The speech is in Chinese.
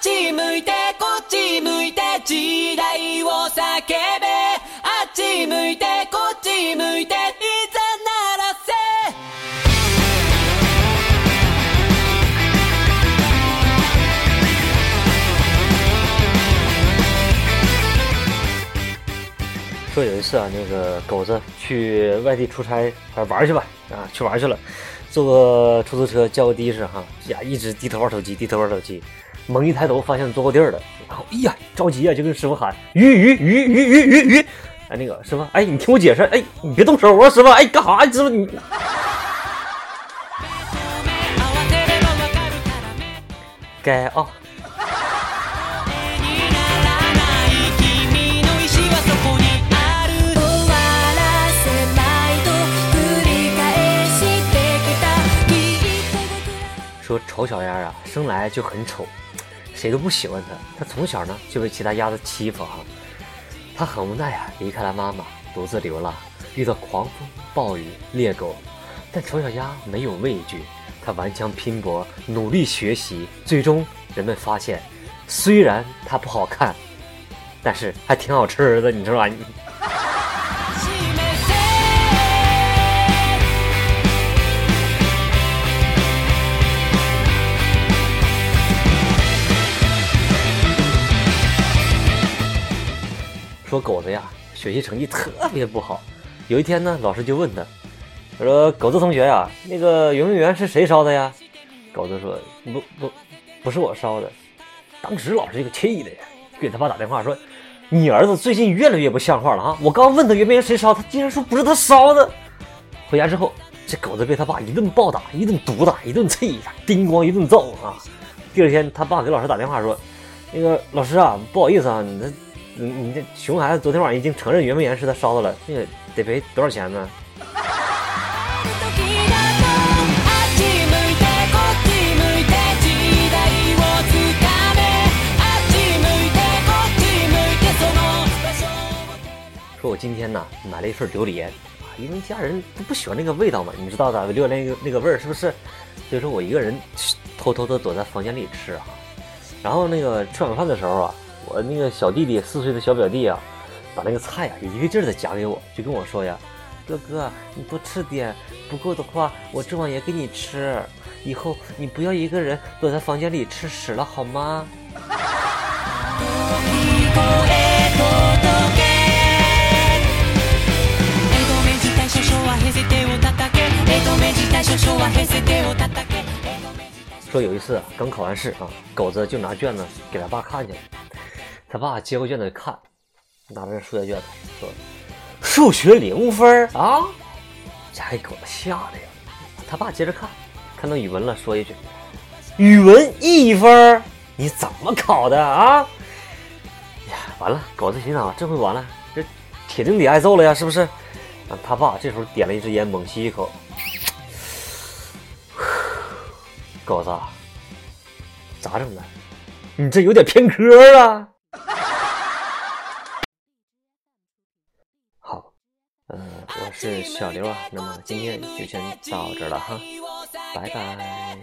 ち向いてこっち向いて時代を叫べあっち向いてこっち向いていざならせ说有一次啊，那个狗子去外地出差，啊玩儿去吧，啊去玩儿去了，坐个出租车叫个的士哈，呀一直低头玩手机，低头玩手机， 猛一抬头发现坐过地儿了，然后哎呀着急啊，就跟师傅喊鱼鱼鱼鱼鱼鱼鱼，哎那个师傅，哎你听我解释，哎你别动手，我说师傅，哎干啥？师傅你慌てればわかるからね该啊。に 丑小鸭啊，生来就很丑，谁都不喜欢它。它从小呢就被其他鸭子欺负啊。它很无奈啊，离开了妈妈，独自流浪，遇到狂风暴雨、猎狗，但丑小鸭没有畏惧，它顽强拼搏，努力学习。最终，人们发现，虽然它不好看，但是还挺好吃的，你知道吧？说狗子呀，学习成绩特别不好。有一天呢，老师就问他，他说：“狗子同学呀，那个圆明园是谁烧的呀？”狗子说：“不不，不是我烧的。”当时老师这个气的呀，给他爸打电话说：“你儿子最近越来越不像话了啊！我刚问他圆明园谁烧，他竟然说不是他烧的。”回家之后，这狗子被他爸一顿暴打，一顿毒打，一顿气呀，叮咣一顿揍啊。第二天，他爸给老师打电话说：“那个老师啊，不好意思啊，你这你你这熊孩子昨天晚上已经承认圆明园是他烧的了，那个得赔多少钱呢？”ある時だとあっち向いてこっち向いて時代をつかめあっち向いてこっち向いてその場所を说我今天呢买了一份榴莲啊，因为家人都不喜欢那个味道嘛，你知道的，榴莲那个那个味儿是不是？所以说我一个人偷偷的躲在房间里吃啊。然后那个吃晚饭的时候啊， 我那个小弟弟四岁的小表弟啊，把那个菜呀、一个劲儿的夹给我，就跟我说呀：“哥哥，你多吃点，不够的话我这碗也给你吃。以后你不要一个人躲在房间里吃屎了，好吗？”聞こえ届け江戸明治大少々は平成手を叩け江戸明治大少々は平成手を叩け说有一次啊，刚考完试啊，狗子就拿卷子给他爸看去了。 他爸接过卷子看，拿着数学卷子说：“数学零分啊！”这还狗子吓的呀。他爸接着看，看到语文了，说一句：“语文一分，你怎么考的啊？”呀，完了，狗子心想，这回完了，这铁定得挨揍了呀，是不是？啊，他爸这时候点了一支烟，猛吸一口。狗子，咋整的？你这有点偏科啊！呃，我是小刘啊，那么今天就先到这了哈，拜拜。